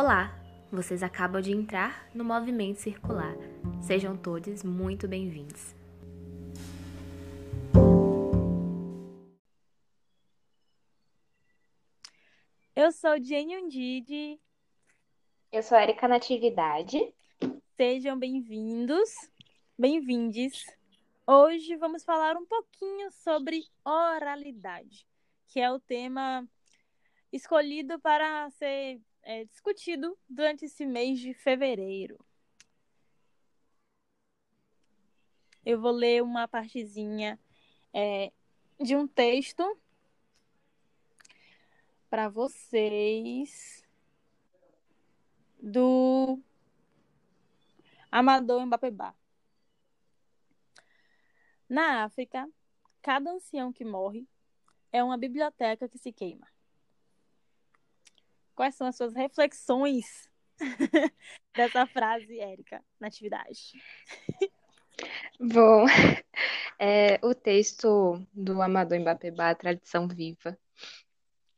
Olá! Vocês acabam de entrar no Movimento Circular. Sejam todos muito bem-vindos. Eu sou Jenny Undide. Eu sou Erika Natividade. Sejam bem-vindos, bem-vindes. Hoje vamos falar um pouquinho sobre oralidade, que é o tema escolhido para ser é, discutido durante esse mês de fevereiro. Eu vou ler uma partezinha é, de um texto para vocês do Amador Mbapebá. Na África, cada ancião que morre é uma biblioteca que se queima. Quais são as suas reflexões dessa frase, Érica, na atividade? Bom, é, o texto do Amador Mbapebá, Tradição Viva,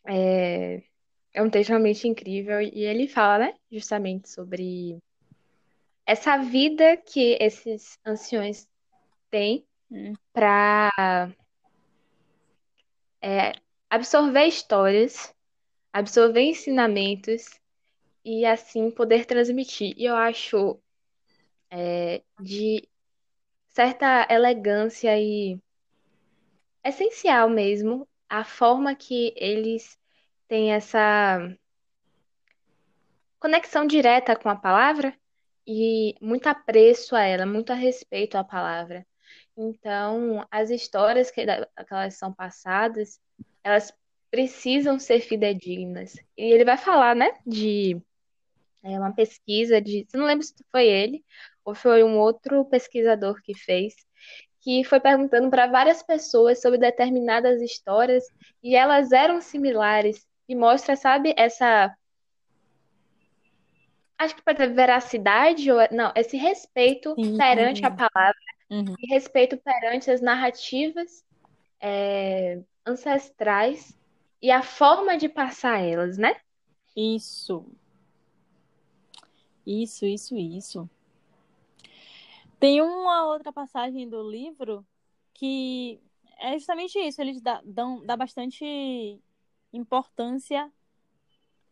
é, é um texto realmente incrível e ele fala, né, justamente sobre essa vida que esses anciões têm hum. para é, absorver histórias absorver ensinamentos e assim poder transmitir. E eu acho é, de certa elegância e essencial mesmo a forma que eles têm essa conexão direta com a palavra e muito apreço a ela, muito a respeito à palavra. Então, as histórias que, que elas são passadas, elas precisam ser fidedignas. E ele vai falar, né, de é, uma pesquisa de, não lembro se foi ele ou foi um outro pesquisador que fez, que foi perguntando para várias pessoas sobre determinadas histórias e elas eram similares e mostra, sabe, essa acho que pode ter veracidade ou não, esse respeito Sim, perante a palavra uhum. e respeito perante as narrativas é, ancestrais e a forma de passar elas, né? Isso. Isso, isso, isso. Tem uma outra passagem do livro que é justamente isso. Eles dá, dão, dá bastante importância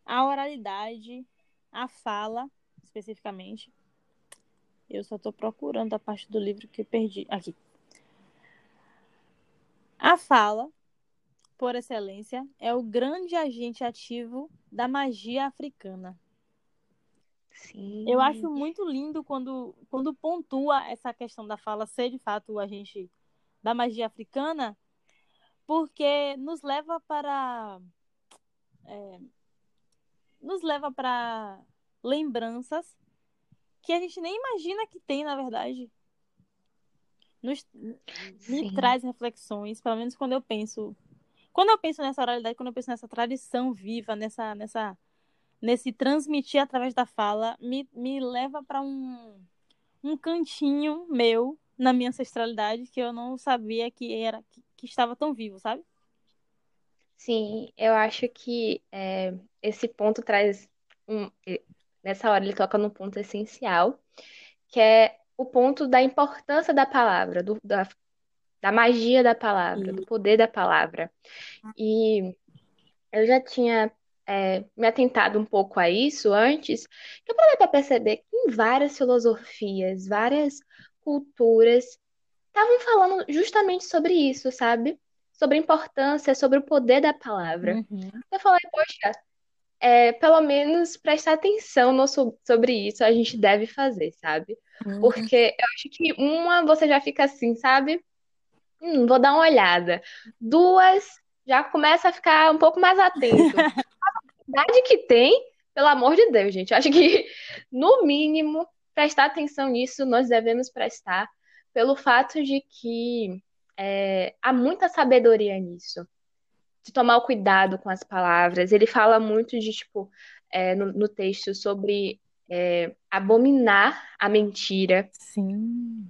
à oralidade, à fala, especificamente. Eu só estou procurando a parte do livro que perdi. Aqui. A fala por excelência, é o grande agente ativo da magia africana. Sim. Eu acho muito lindo quando, quando pontua essa questão da fala ser de fato o agente da magia africana, porque nos leva para. É, nos leva para lembranças que a gente nem imagina que tem, na verdade. Nos, me traz reflexões, pelo menos quando eu penso quando eu penso nessa oralidade, quando eu penso nessa tradição viva, nessa, nessa, nesse transmitir através da fala, me, me leva para um, um cantinho meu na minha ancestralidade que eu não sabia que era que, que estava tão vivo, sabe? Sim, eu acho que é, esse ponto traz um, nessa hora ele toca num ponto essencial, que é o ponto da importância da palavra, do, da, da magia da palavra, do poder da palavra. E eu já tinha é, me atentado um pouco a isso antes, que eu parei para perceber que em várias filosofias, várias culturas estavam falando justamente sobre isso, sabe? Sobre a importância, sobre o poder da palavra. Uhum. Eu falei, poxa, é, pelo menos prestar atenção no, sobre isso a gente deve fazer, sabe? Uhum. Porque eu acho que uma você já fica assim, sabe? Hum, vou dar uma olhada. Duas, já começa a ficar um pouco mais atento. A quantidade que tem, pelo amor de Deus, gente. Acho que, no mínimo, prestar atenção nisso nós devemos prestar, pelo fato de que é, há muita sabedoria nisso. De tomar o cuidado com as palavras. Ele fala muito de, tipo, é, no, no, texto sobre é, abominar a mentira. Sim.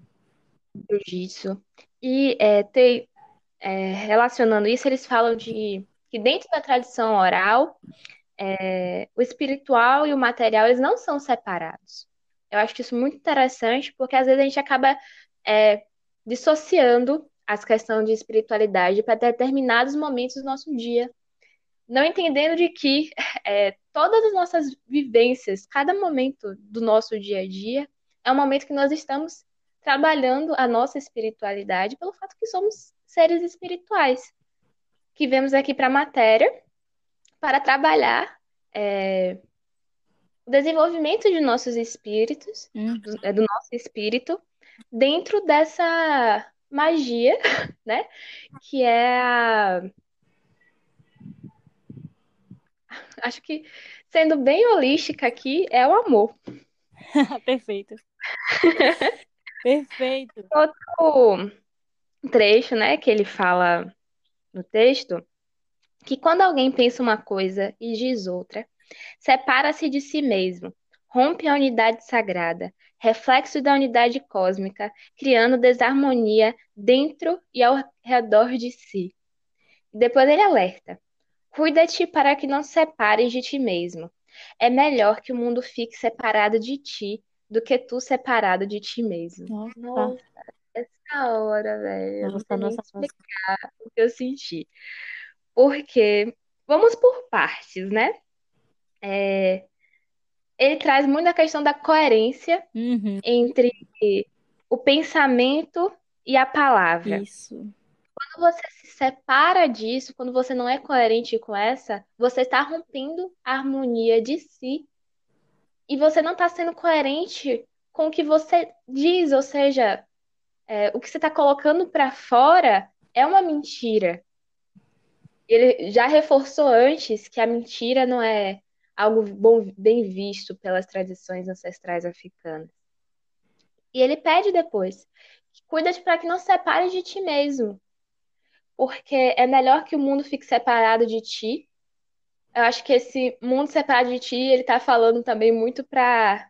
Jiu-jitsu. E é, ter, é, relacionando isso, eles falam de que dentro da tradição oral, é, o espiritual e o material, eles não são separados. Eu acho isso muito interessante, porque às vezes a gente acaba é, dissociando as questões de espiritualidade para determinados momentos do nosso dia. Não entendendo de que é, todas as nossas vivências, cada momento do nosso dia a dia, é um momento que nós estamos trabalhando a nossa espiritualidade pelo fato que somos seres espirituais, que vemos aqui para a matéria para trabalhar é, o desenvolvimento de nossos espíritos, Hum. do, é, do nosso espírito, dentro dessa magia, né? Que é a. Acho que, sendo bem holística aqui, é o amor. Perfeito. Perfeito. Outro trecho, né, que ele fala no texto, que quando alguém pensa uma coisa e diz outra, separa-se de si mesmo, rompe a unidade sagrada, reflexo da unidade cósmica, criando desarmonia dentro e ao redor de si. Depois ele alerta: Cuida-te para que não separes de ti mesmo. É melhor que o mundo fique separado de ti do que tu separado de ti mesmo. Nossa, Nossa, essa hora, velho, eu não nossa, sei nossa, nossa. explicar o que eu senti. Porque, vamos por partes, né? É, ele traz muito a questão da coerência Uhum, entre o pensamento e a palavra. isso. Quando você se separa disso, quando você não é coerente com essa, você está rompendo a harmonia de si e você não está sendo coerente com o que você diz, ou seja, é, o que você está colocando para fora é uma mentira. Ele já reforçou antes que a mentira não é algo bom, bem visto pelas tradições ancestrais africanas. E ele pede depois: cuida-te para que não se separe de ti mesmo, porque é melhor que o mundo fique separado de ti. Eu acho que esse mundo separado de ti, ele tá falando também muito para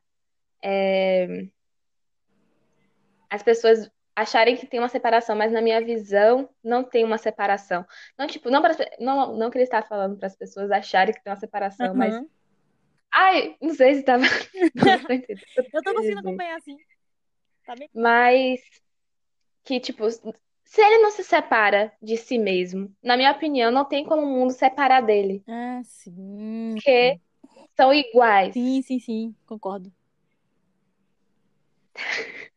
as pessoas acharem que tem uma separação, mas na minha visão não tem uma separação. Não, tipo, não, pra, não, não que ele está falando para as pessoas acharem que tem uma separação, mas. Aham. Ai, não sei se tava. Eu tô conseguindo acompanhar assim. Tá bem? Mas que, tipo, se ele não se separa de si mesmo, na minha opinião, não tem como o mundo separar dele. Ah, sim. Porque são iguais. Sim, sim, sim. Concordo.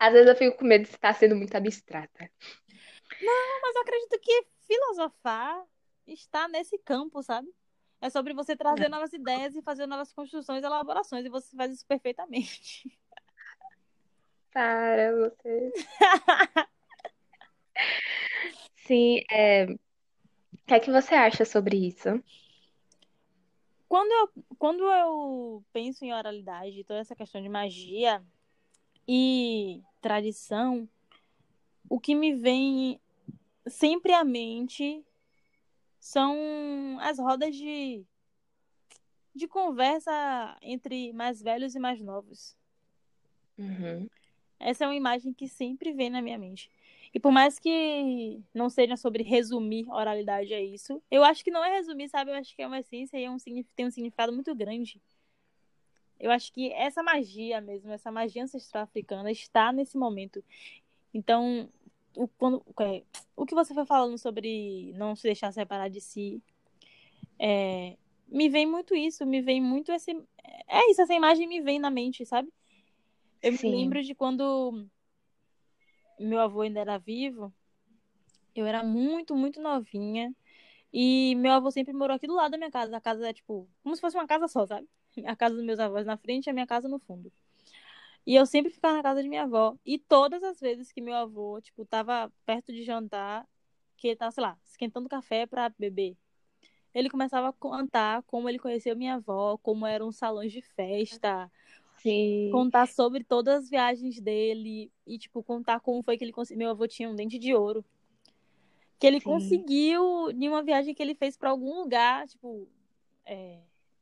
Às vezes eu fico com medo de estar sendo muito abstrata. Mas eu acredito que filosofar está nesse campo, sabe? É sobre você trazer novas ideias e fazer novas construções e elaborações. E você faz isso perfeitamente. Para você. Sim, é... o que é que você acha sobre isso? Quando eu, quando eu penso em oralidade, toda essa questão de magia e tradição, o que me vem sempre à mente são as rodas de, de conversa entre mais velhos e mais novos. Uhum. Essa é uma imagem que sempre vem na minha mente. E por mais que não seja sobre resumir oralidade a isso, eu acho que não é resumir, sabe? Eu acho que é uma essência e é um, tem um significado muito grande. Eu acho que essa magia mesmo, essa magia ancestral africana está nesse momento. Então, o, quando, é, o que você foi falando sobre não se deixar separar de si, é, me vem muito isso, me vem muito esse. É isso, essa imagem me vem na mente, sabe? Eu Sim. me lembro de quando meu avô ainda era vivo, eu era muito, muito novinha. E meu avô sempre morou aqui do lado da minha casa. A casa é tipo, como se fosse uma casa só, sabe? A casa dos meus avós na frente e a minha casa no fundo. E eu sempre ficava na casa de minha avó. E todas as vezes que meu avô, tipo, tava perto de jantar, que ele tava, sei lá, esquentando café pra beber, ele começava a contar como ele conheceu minha avó, como eram os salões de festa, Sim. contar sobre todas as viagens dele e, tipo, contar como foi que ele conseguiu. Meu avô tinha um dente de ouro. Que ele Sim. conseguiu em uma viagem que ele fez pra algum lugar, tipo, é,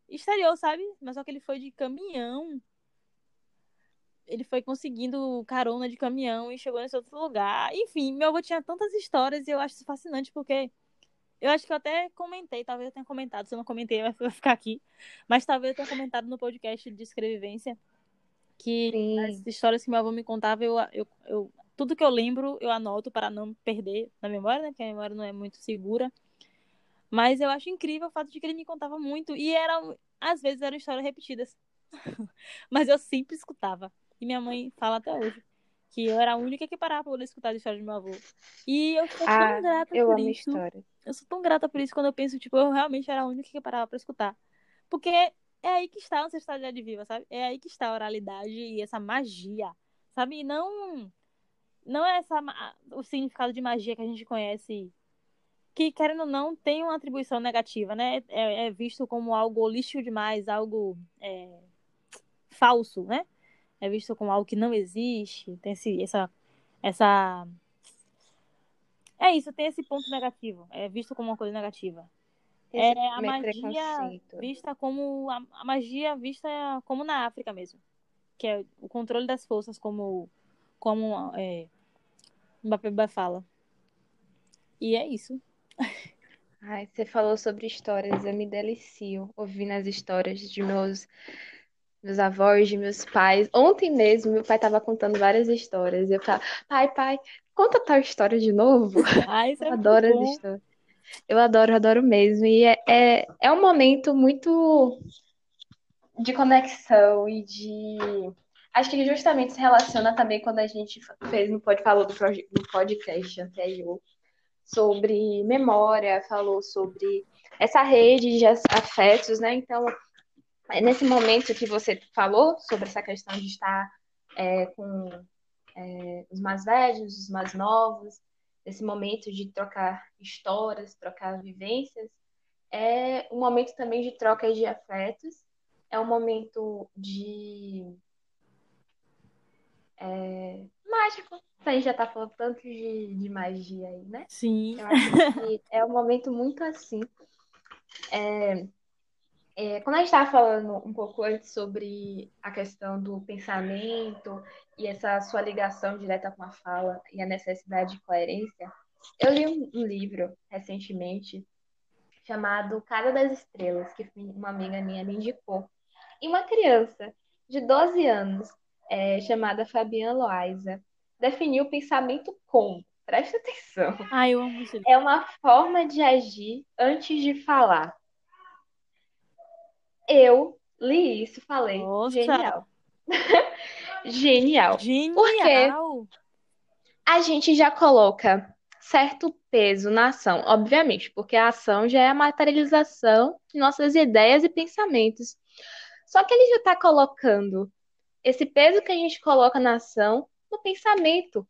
exterior, sabe? Mas só que ele foi de caminhão. Ele foi conseguindo carona de caminhão e chegou nesse outro lugar. Enfim, meu avô tinha tantas histórias e eu acho isso fascinante porque Eu acho que eu até comentei, talvez eu tenha comentado, se eu não comentei, vai ficar aqui. Mas talvez eu tenha comentado no podcast de escrevivência que Sim. as histórias que meu avô me contava, eu, eu, eu, tudo que eu lembro, eu anoto para não perder na memória, né? Porque a memória não é muito segura. Mas eu acho incrível o fato de que ele me contava muito. E era, às vezes eram histórias repetidas. Mas eu sempre escutava. E minha mãe fala até hoje que eu era a única que parava pra poder escutar a história do meu avô. E eu sou Ah, tão grata eu por amo isso. história. Eu sou tão grata por isso quando eu penso, tipo, eu realmente era a única que parava pra escutar. Porque é aí que está a ancestralidade viva, sabe? É aí que está a oralidade e essa magia, sabe? E não, não é essa, o significado de magia que a gente conhece, que, querendo ou não, tem uma atribuição negativa, né? É, é visto como algo holístico demais, algo é, falso, né? É visto como algo que não existe, tem esse, essa, essa... É isso, tem esse ponto negativo. É visto como uma coisa negativa. É a magia vista como a, a magia vista como na África mesmo, que é o controle das forças como como é, Mbappé fala. E é isso. Ai, você falou sobre histórias, eu me delicio ouvindo as histórias de meus, meus avós, de meus pais. Ontem mesmo, meu pai estava contando várias histórias. E eu falava, pai, pai, conta tal história de novo. Ah, isso é Eu adoro as histórias. Eu adoro, adoro mesmo. E é, é, é um momento muito de conexão e de. Acho que justamente se relaciona também quando a gente fez no pod, falou do, no podcast anterior sobre memória, falou sobre essa rede de afetos, né? Então, nesse momento que você falou sobre essa questão de estar é, com é, os mais velhos, os mais novos, esse momento de trocar histórias, trocar vivências, é um momento também de troca de afetos, é um momento de é, mágico. A gente já tá falando tanto de, de magia aí, né? Sim. Eu acho que é um momento muito assim. É, é, quando a gente estava falando um pouco antes sobre a questão do pensamento e essa sua ligação direta com a fala e a necessidade de coerência, eu li um, livro recentemente chamado Casa das Estrelas, que uma amiga minha me indicou. E uma criança de 12 anos, é, chamada Fabiana Loaiza, definiu o pensamento como, presta atenção, Ah, eu amo isso. é uma forma de agir antes de falar. Eu li isso falei, Nossa. genial. Genial. Genial. A gente já coloca certo peso na ação, obviamente, porque a ação já é a materialização de nossas ideias e pensamentos. Só que ele já está colocando esse peso que a gente coloca na ação no pensamento.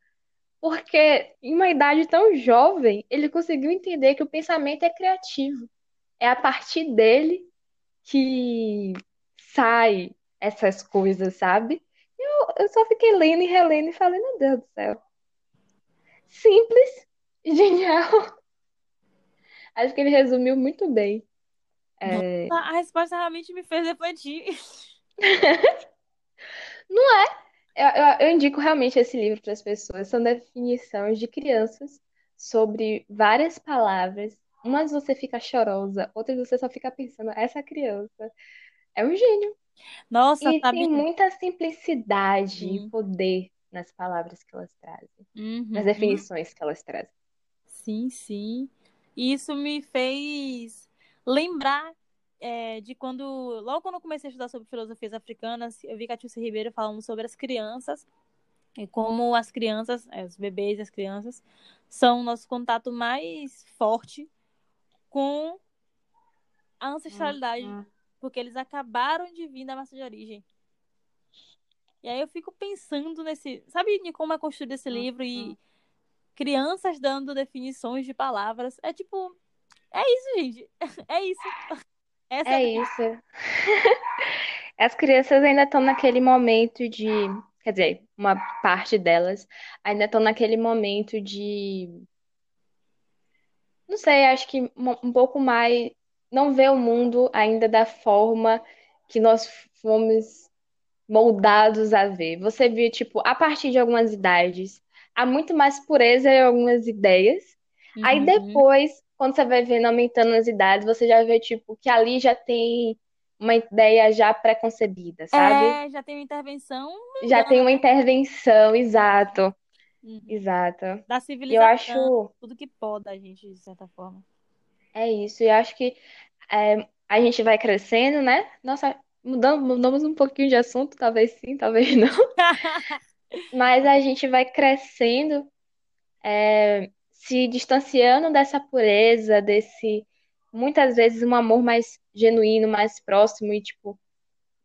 Porque em uma idade tão jovem, ele conseguiu entender que o pensamento é criativo. É a partir dele que sai essas coisas, sabe? Eu, eu só fiquei lendo e relendo e falei, meu Deus do céu. Simples, genial. Acho que ele resumiu muito bem. É, A resposta realmente me fez refletir. Eu, eu- eu indico realmente esse livro para as pessoas. São definições de crianças sobre várias palavras. Umas você fica chorosa, outras você só fica pensando, essa criança é um gênio. Nossa, E sabe? tem muita simplicidade Sim. e poder nas palavras que elas trazem, Uhum. nas definições que elas trazem. Sim, sim. E isso me fez lembrar é, de quando, logo quando eu comecei a estudar sobre filosofias africanas, eu vi Catiúcia Ribeiro falando sobre as crianças e como as crianças, é, os bebês e as crianças, são o nosso contato mais forte com a ancestralidade, Uhum. porque eles acabaram de vir da massa de origem. E aí eu fico pensando nesse, sabe, de como é construído esse livro e crianças dando definições de palavras. É tipo, é isso, gente. É isso. Essa É isso. As crianças ainda estão naquele momento de, quer dizer, uma parte delas ainda estão naquele momento de, não sei, acho que um pouco mais, não vê o mundo ainda da forma que nós fomos moldados a ver. Você vê, tipo, a partir de algumas idades, há muito mais pureza em algumas ideias. Aí Uhum. depois quando você vai vendo aumentando as idades, você já vê, tipo, que ali já tem uma ideia já pré-concebida, sabe? É, já tem uma intervenção Já tem uma né? intervenção, exato, Uhum. exato. da E eu civilização, acho, tudo que pode a gente, de certa forma. é isso, e eu acho que é, a gente vai crescendo, né? Nossa, mudamos, mudamos um pouquinho de assunto, talvez sim, talvez não. Mas a gente vai crescendo, é, se distanciando dessa pureza, desse, muitas vezes, um amor mais genuíno, mais próximo e, tipo,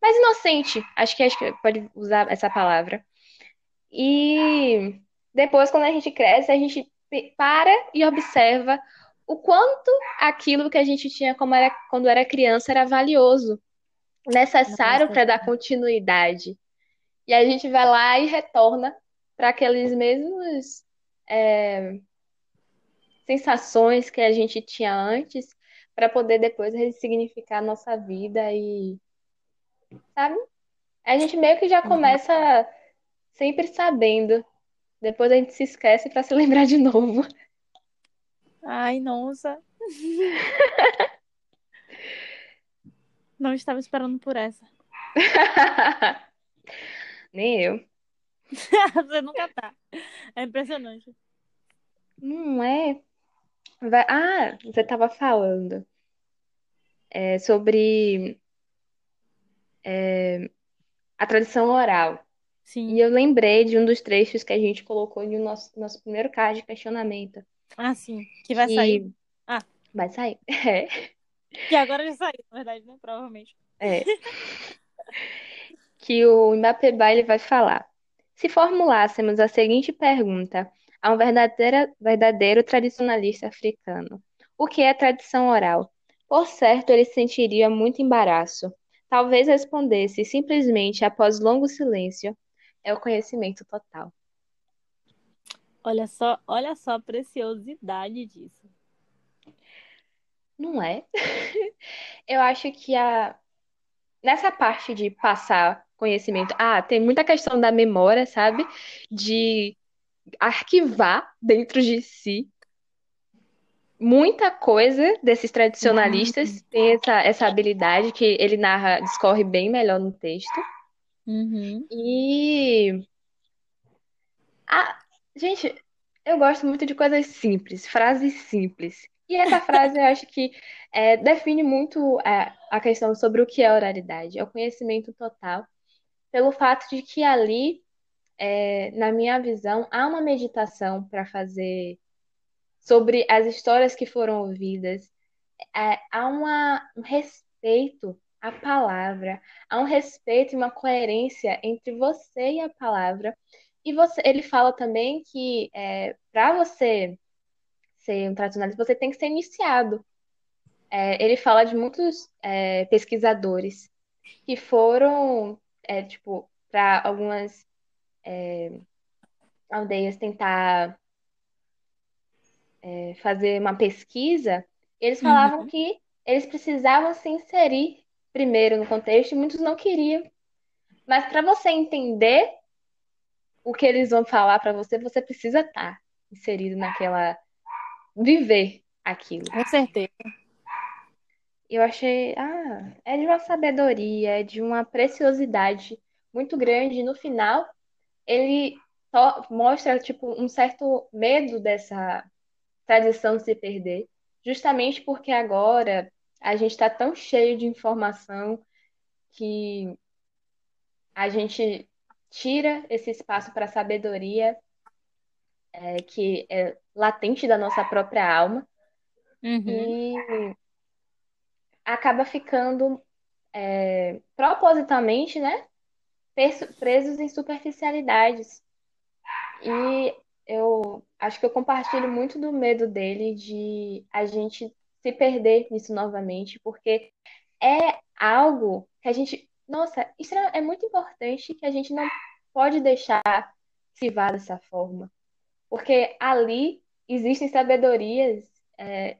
mais inocente. Acho que acho que pode usar essa palavra. E depois, quando a gente cresce, a gente para e observa o quanto aquilo que a gente tinha era, quando era criança era valioso, necessário para dar continuidade. E a gente vai lá e retorna para aqueles mesmos é, sensações que a gente tinha antes, para poder depois ressignificar a nossa vida e, sabe? A gente meio que já uhum. começa sempre sabendo. Depois a gente se esquece para se lembrar de novo. Ai, nossa. Não estava esperando por essa. Nem eu. Você nunca tá. É impressionante. Não é? Vai- Ah, você estava falando é, sobre é, a tradição oral. E Sim. eu lembrei de um dos trechos que a gente colocou no nosso, nosso primeiro card de questionamento. Ah, sim. Que vai sair. Ah, vai sair. É, que agora já saiu, na verdade, né? Provavelmente. é. Que o Mbappé ele vai falar. Se formulássemos a seguinte pergunta a um verdadeiro tradicionalista africano: O que é tradição oral? Por certo, ele sentiria muito embaraço. Talvez respondesse simplesmente após longo silêncio: É o conhecimento total. Olha só, olha só a preciosidade disso. Não é? Eu acho que a... nessa parte de passar conhecimento, ah, tem muita questão da memória, sabe? De arquivar dentro de si muita coisa desses tradicionalistas. Tem essa, essa habilidade que ele narra, discorre bem melhor no texto. Uhum. E. Ah, gente, eu gosto muito de coisas simples, frases simples. E essa frase eu acho que é, define muito é, a questão sobre o que é oralidade. É o conhecimento total, pelo fato de que ali, é, na minha visão, há uma meditação para fazer sobre as histórias que foram ouvidas. É, há uma, um respeito à palavra, há um respeito e uma coerência entre você e a palavra. E você, ele fala também que é, para você ser um tradicionalista, você tem que ser iniciado. É, ele fala de muitos é, pesquisadores que foram, é, tipo, para algumas é, aldeias tentar é, fazer uma pesquisa. Eles falavam Uhum. que eles precisavam se inserir primeiro no contexto e muitos não queriam. Mas para você entender o que eles vão falar para você, você precisa estar inserido naquela. viver aquilo. Com certeza. Eu achei. Ah, é de uma sabedoria, é de uma preciosidade muito grande. No final, ele mostra, tipo, um certo medo dessa tradição se perder, justamente porque agora a gente está tão cheio de informação que a gente tira esse espaço para a sabedoria, é, que é latente da nossa própria alma, Uhum. e acaba ficando é, propositalmente, né, preso- presos em superficialidades. E eu acho que eu compartilho muito do medo dele de a gente se perder nisso novamente, porque é algo que a gente. Nossa, isso é é muito importante que a gente não pode deixar se vá dessa forma. Porque ali existem sabedorias é,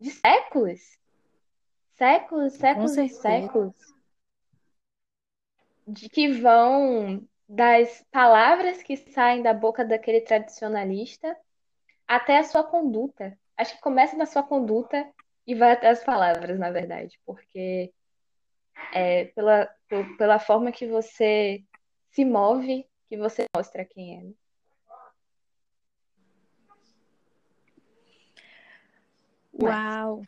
de séculos. Séculos, séculos e séculos. De que vão das palavras que saem da boca daquele tradicionalista até a sua conduta. Acho que começa na sua conduta e vai até as palavras, na verdade, porque é pela, pela forma que você se move que você mostra quem é. Né? Uau!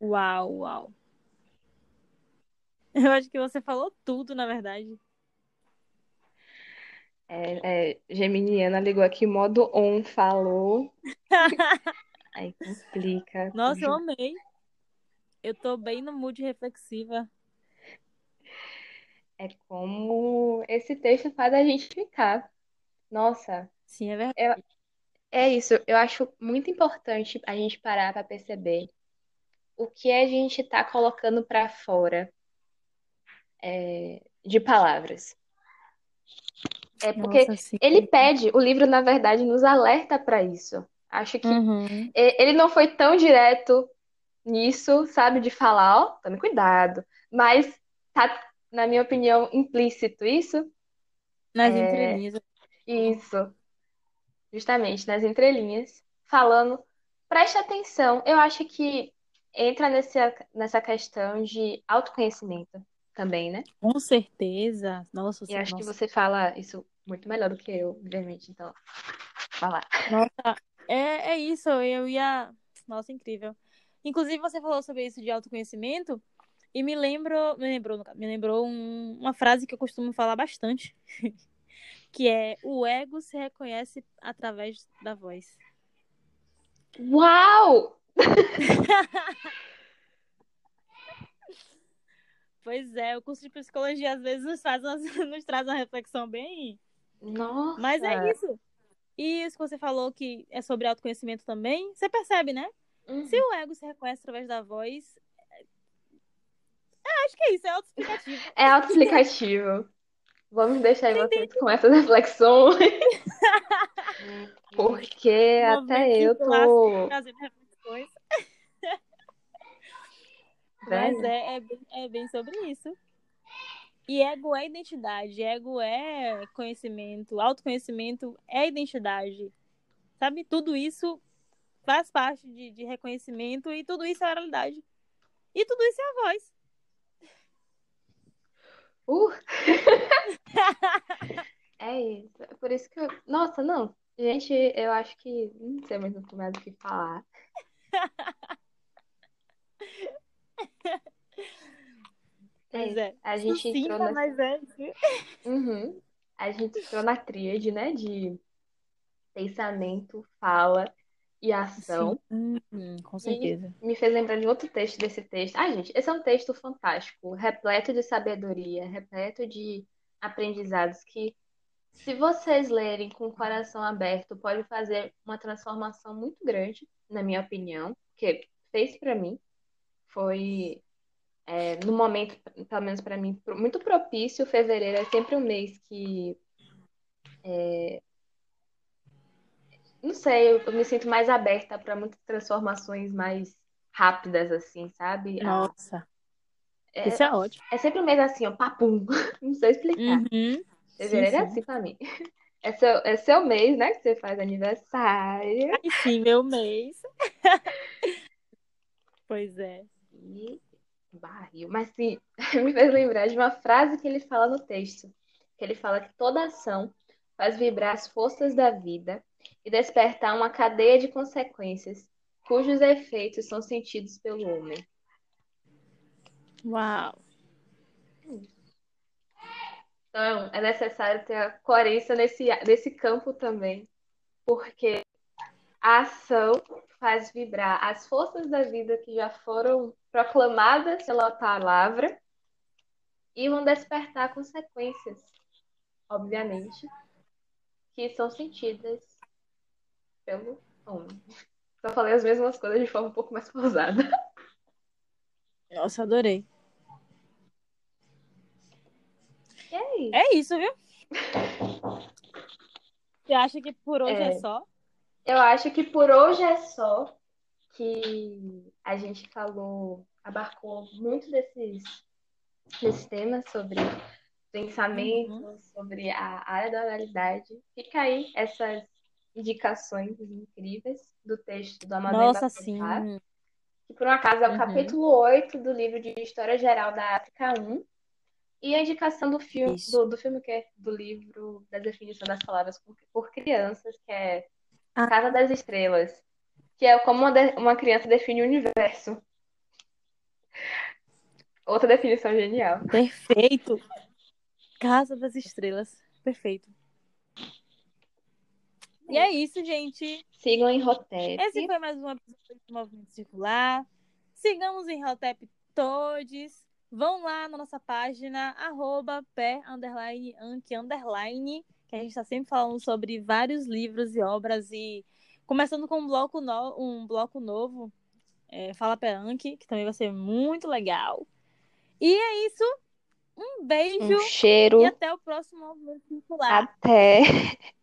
Uau, uau. Eu acho que você falou tudo, na verdade. É, é, Geminiana ligou aqui, modo on, falou. Aí complica. Nossa, eu amei. Eu tô bem no mood reflexiva. É como esse texto faz a gente ficar. Nossa. Sim, é verdade. é isso. Eu acho muito importante a gente parar para perceber o que a gente está colocando para fora é, de palavras. É porque Nossa, ele pede, o livro, na verdade, nos alerta para isso. Acho que uhum. ele não foi tão direto nisso, sabe, de falar, ó, tome cuidado. Mas tá, na minha opinião, implícito isso. Nas é... entrelinhas. Isso. Justamente, nas entrelinhas. Falando, preste atenção. Eu acho que entra nessa, nessa questão de autoconhecimento também, né? Com certeza. Nossa, E acho nossa. que você fala isso muito melhor do que eu, obviamente. Então, falar. Nossa, é, é isso. Eu ia. Nossa, incrível. Inclusive, você falou sobre isso de autoconhecimento e me lembrou, me lembrou, me lembrou um, uma frase que eu costumo falar bastante, que é o ego se reconhece através da voz. Uau! Pois é, o curso de psicologia às vezes nos, faz uma, nos traz uma reflexão bem. Nossa! Mas é isso. E isso que você falou que é sobre autoconhecimento também, você percebe, né? Uhum. Se o ego se reconhece através da voz. É, acho que é isso, é autoexplicativo. É autoexplicativo. Vamos deixar aí vocês com essas reflexões. Porque até eu tô. Trazendo reflexões. Mas é, é, bem, é bem sobre isso. E ego é identidade, ego é conhecimento, autoconhecimento é identidade. Sabe? Tudo isso faz parte de, de reconhecimento e tudo isso é realidade. E tudo isso é a voz. Uh! é isso. É por isso que eu. Nossa, não. Gente, eu acho que. Não sei mais muito mais do que falar. Pois é. A gente Sucinta, entrou nessa... mas é. Uhum. A gente entrou na tríade, né? De pensamento, fala e ação. Uhum, com certeza. E me fez lembrar de outro texto desse texto. Ah, gente, esse é um texto fantástico, repleto de sabedoria, repleto de aprendizados que, se vocês lerem com o coração aberto, pode fazer uma transformação muito grande, na minha opinião, que fez para mim. Foi é, no momento, pelo menos para mim, muito propício. Fevereiro é sempre um mês que. É, não sei, eu, eu, me sinto mais aberta para muitas transformações mais rápidas, assim, sabe? Nossa. É, Isso é ótimo. É sempre um mês assim, ó, papum. Não sei explicar. Uhum. Fevereiro sim, é assim pra mim. É seu, é seu mês, né? Que você faz aniversário. Ai, sim, meu mês. pois é. Barril. Mas sim, me fez lembrar de uma frase que ele fala no texto. Que ele fala que toda ação faz vibrar as forças da vida e despertar uma cadeia de consequências cujos efeitos são sentidos pelo homem. Uau! Então, é necessário ter a coerência nesse, nesse campo também, porque a ação faz vibrar as forças da vida que já foram proclamadas pela palavra e vão despertar consequências, obviamente, que são sentidas pelo homem. Só falei as mesmas coisas de forma um pouco mais pausada. Nossa, adorei. É isso. É isso, viu? Você acha que por hoje é, É. só? Eu acho que por hoje é só que a gente falou, abarcou muito desses, desses temas sobre pensamento, sobre a área da oralidade. Fica aí essas indicações incríveis do texto do Amadeu Nossa, sim. que por um acaso é o Uhum. capítulo 8 do livro de História Geral da África 1, e a indicação do filme, do, do filme que é do livro da definição das palavras por, por crianças, que é Ah. Casa das Estrelas, que é como uma, de- uma criança define o universo. Outra definição genial. Perfeito. Casa das Estrelas. Perfeito. E é isso, gente. Sigam em Rotep. Esse foi mais um episódio do Movimento Circular. Sigamos em Rotep todos. Vão lá na nossa página, arroba pé, underline, underline, que a gente está sempre falando sobre vários livros e obras e começando com um bloco, no... um bloco novo, é, Fala Pé Anque, que também vai ser muito legal. E é isso. Um beijo Um cheiro. e até o próximo Movimento Circular. Até.